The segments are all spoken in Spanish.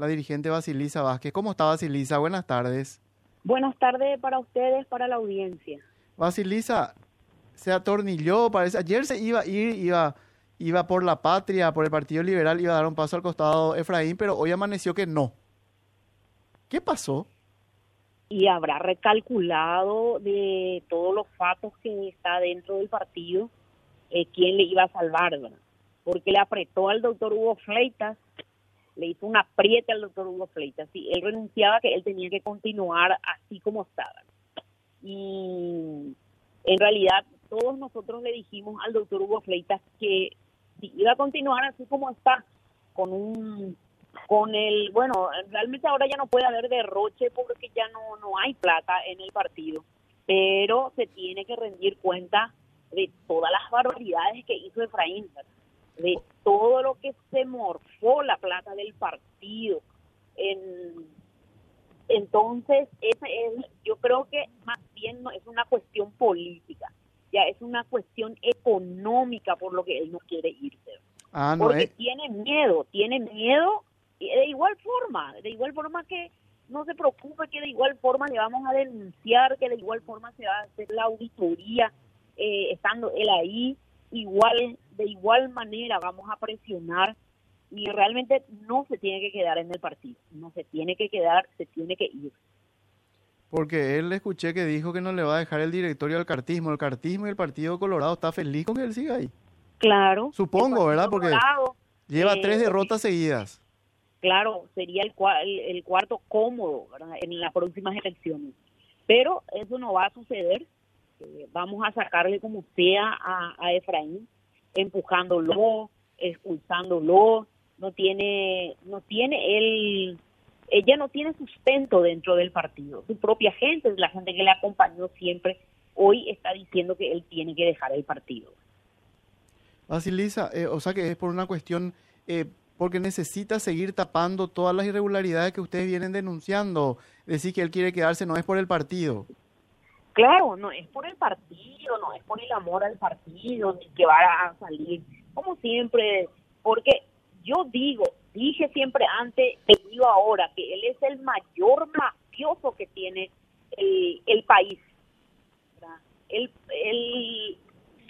la dirigente Basilisa Vázquez. ¿Cómo está Basilisa? Buenas tardes. Buenas tardes para ustedes, para la audiencia. Basilisa, se atornilló, parece. Ayer se iba a ir, iba, iba por la patria, por el Partido Liberal, iba a dar un paso al costado Efraín, pero hoy amaneció que no. ¿Qué pasó? Y habrá recalculado de todos los fatos que está dentro del partido eh, quién le iba a salvar, ¿verdad? Porque le apretó al doctor Hugo Fleitas, le hizo una aprieta al doctor Hugo Fleitas. y él renunciaba que él tenía que continuar así como estaba. Y en realidad todos nosotros le dijimos al doctor Hugo Fleitas que si iba a continuar así como está, con un con el, bueno, realmente ahora ya no puede haber derroche porque ya no, no hay plata en el partido, pero se tiene que rendir cuenta de todas las barbaridades que hizo Efraín, de todo lo que se morfó la plata del partido. En, entonces, ese es, yo creo que más bien no, es una cuestión política, ya es una cuestión económica por lo que él no quiere irse. Ah, porque tiene miedo, tiene miedo y de igual forma, de igual forma que no se preocupe que de igual forma le vamos a denunciar, que de igual forma se va a hacer la auditoría eh, estando él ahí, igual de igual manera vamos a presionar y realmente no se tiene que quedar en el partido, no se tiene que quedar, se tiene que ir. Porque él escuché que dijo que no le va a dejar el directorio al cartismo. El cartismo y el Partido Colorado está feliz con que él siga ahí. Claro. Supongo, ¿verdad? Porque lleva tres eh, derrotas seguidas. Claro, sería el, el cuarto cómodo en las próximas elecciones. Pero eso no va a suceder. Eh, vamos a sacarle como sea a, a Efraín, empujándolo, expulsándolo. No tiene, no tiene él ella no tiene sustento dentro del partido. Su propia gente, la gente que le acompañó siempre, hoy está diciendo que él tiene que dejar el partido. Basilisa, eh, o sea que es por una cuestión, eh, porque necesita seguir tapando todas las irregularidades que ustedes vienen denunciando. Decir que él quiere quedarse no es por el partido. Claro, no es por el partido, no es por el amor al partido, ni que va a salir, como siempre, porque yo digo, dije siempre antes, te digo ahora, que él es el mayor mafioso que tiene el, el país. Él,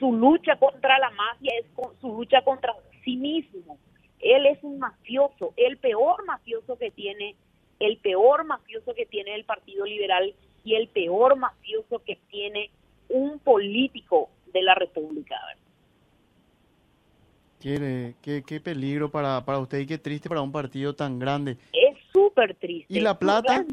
su lucha contra la mafia es su lucha contra sí mismo. Él es un mafioso, el peor mafioso que tiene, el peor mafioso que tiene el Partido Liberal y el peor mafioso que tiene un político de la República. Qué, qué, peligro para, para usted y qué triste para un partido tan grande. Es súper triste. ¿Y la plata?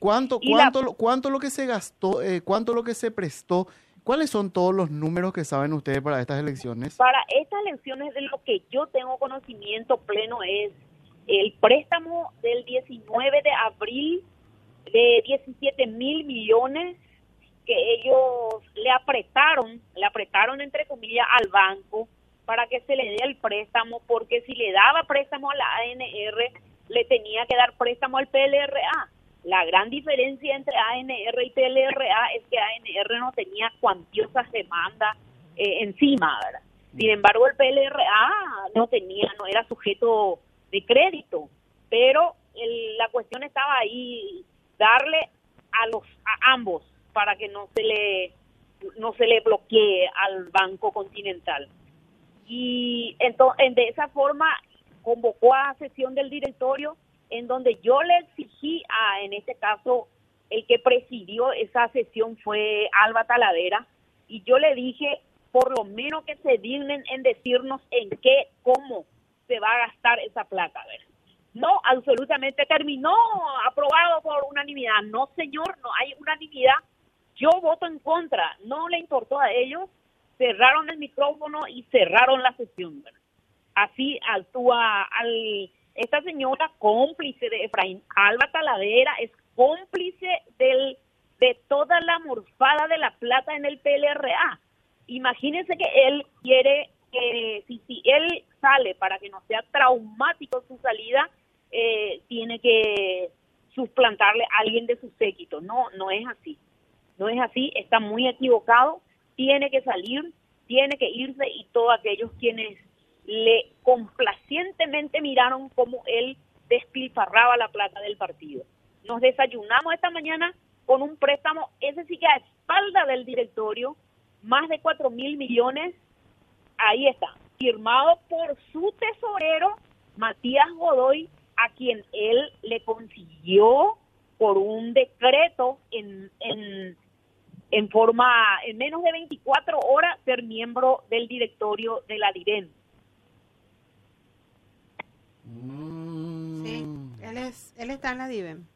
¿Cuánto, cuánto, cuánto lo que se gastó, eh, cuánto lo que se prestó? ¿Cuáles son todos los números que saben ustedes para estas elecciones? Para estas elecciones de lo que yo tengo conocimiento pleno es el préstamo del 19 de abril de 17 mil millones que ellos le apretaron, le apretaron entre comillas al banco para que se le dé el préstamo, porque si le daba préstamo a la ANR, le tenía que dar préstamo al PLRA. La gran diferencia entre ANR y PLRA es que ANR no tenía cuantiosas demandas eh, encima, ¿verdad? Sin embargo, el PLRA no tenía, no era sujeto de crédito, pero la cuestión estaba ahí, darle a los a ambos para que no se le no se le bloquee al Banco Continental y entonces, de esa forma convocó a sesión del directorio en donde yo le exigí a, en este caso, el que presidió esa sesión fue Alba Talavera, y yo le dije, por lo menos que se dignen en decirnos en qué, cómo se va a gastar esa plata. Ver. No, absolutamente terminó aprobado por unanimidad. No, señor, no hay unanimidad. Yo voto en contra. No le importó a ellos cerraron el micrófono y cerraron la sesión. Así actúa al, esta señora cómplice de Efraín Alba Talavera, es cómplice del, de toda la morfada de la plata en el PLRA. Imagínense que él quiere que si, si él sale para que no sea traumático su salida, eh, tiene que suplantarle a alguien de su séquito. No, no es así. No es así, está muy equivocado tiene que salir, tiene que irse y todos aquellos quienes le complacientemente miraron cómo él despilfarraba la plata del partido. Nos desayunamos esta mañana con un préstamo, ese sí que a espalda del directorio, más de 4 mil millones, ahí está, firmado por su tesorero, Matías Godoy, a quien él le consiguió por un decreto en, en, en forma, en menos de 24 horas, ser miembro del directorio de la DIREN. Sí, él, es, él está en la DIVEN.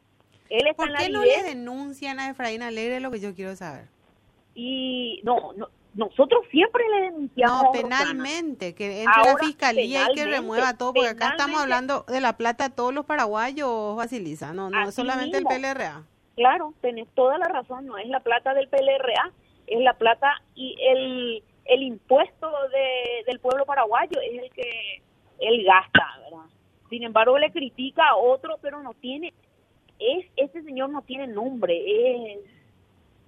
Él está ¿Por en la qué no DIREN le denuncian a Efraín Alegre? Lo que yo quiero saber. y no, no, nosotros siempre le denunciamos. No, Rosana. penalmente, que entre la Ahora, fiscalía y que remueva todo, porque acá estamos hablando de la plata de todos los paraguayos, Basilisa, no, no Así solamente mismo. el PLRA. Claro, tenés toda la razón, no es la plata del PLRA, es la plata y el, el impuesto de, del pueblo paraguayo es el que él gasta, ¿verdad? Sin embargo, le critica a otro, pero no tiene, es ese señor no tiene nombre, es,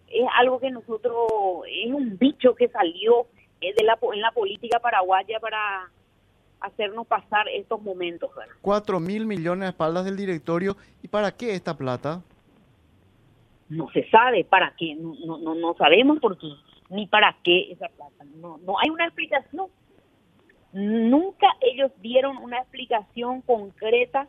es algo que nosotros, es un bicho que salió eh, de la, en la política paraguaya para hacernos pasar estos momentos, ¿verdad? 4 mil millones a espaldas del directorio. ¿Y para qué esta plata? no se sabe para qué, no, no, no, no sabemos por qué, ni para qué esa plata. No, no hay una explicación. Nunca ellos dieron una explicación concreta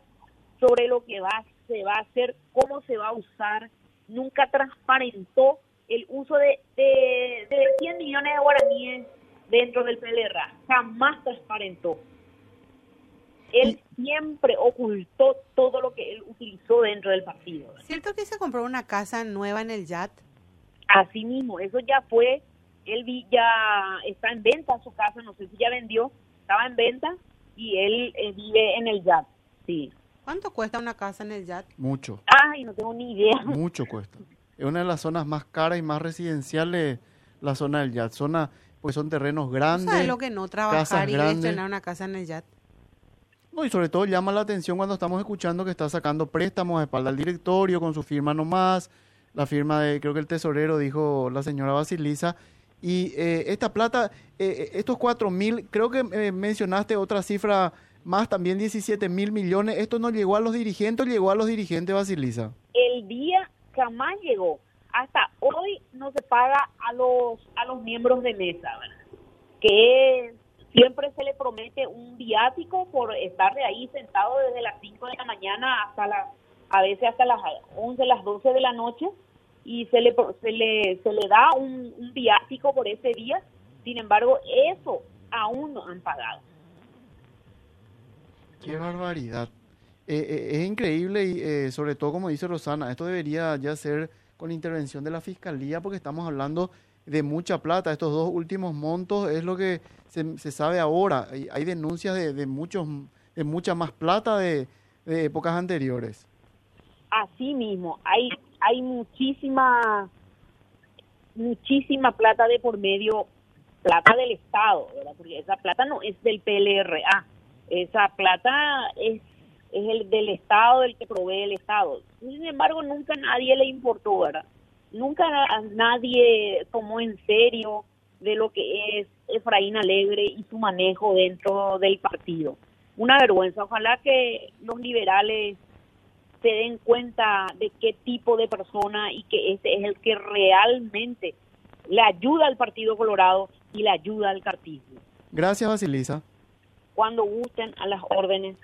sobre lo que va, se va a hacer, cómo se va a usar. Nunca transparentó el uso de, de, de 100 millones de guaraníes dentro del PLRA. Jamás transparentó. Él siempre ocultó todo lo que él utilizó dentro del partido. ¿Cierto que se compró una casa nueva en el YAT? Así mismo, eso ya fue, él vi- ya está en venta su casa, no sé si ya vendió, estaba en venta y él eh, vive en el YAT, sí. ¿Cuánto cuesta una casa en el YAT? Mucho, Ay, no tengo ni idea. mucho cuesta. Es una de las zonas más caras y más residenciales, la zona del Yat. Zona, pues son terrenos ¿No grandes. sabes lo que no trabajar y grandes. estrenar una casa en el YAT? No, y sobre todo llama la atención cuando estamos escuchando que está sacando préstamos a espalda del directorio con su firma nomás, la firma de, creo que el tesorero dijo la señora Basilisa. Y eh, esta plata, eh, eh, estos cuatro mil, creo que eh, mencionaste otra cifra más, también 17 mil millones. ¿Esto no llegó a los dirigentes o llegó a los dirigentes, Basilisa? El día jamás llegó. Hasta hoy no se paga a los a los miembros de mesa. Que siempre se le promete un viático por estar de ahí sentado desde las 5 de la mañana hasta las a veces hasta las 11, las 12 de la noche y se le se le se le da un, un viático por ese día. Sin embargo, eso aún no han pagado. Qué barbaridad. Eh, eh, es increíble y eh, sobre todo como dice Rosana, esto debería ya ser con intervención de la fiscalía porque estamos hablando de mucha plata. Estos dos últimos montos es lo que se, se sabe ahora. Hay, hay denuncias de, de muchos de mucha más plata de, de épocas anteriores. Así mismo, hay hay muchísima muchísima plata de por medio, plata del Estado. Porque esa plata no es del PLRA, esa plata es es el del Estado, el que provee el Estado. Sin embargo, nunca a nadie le importó, ¿verdad? Nunca a nadie tomó en serio de lo que es Efraín Alegre y su manejo dentro del partido. Una vergüenza. Ojalá que los liberales se den cuenta de qué tipo de persona y que este es el que realmente le ayuda al Partido Colorado y le ayuda al cartismo. Gracias, Basilisa. Cuando gusten a las órdenes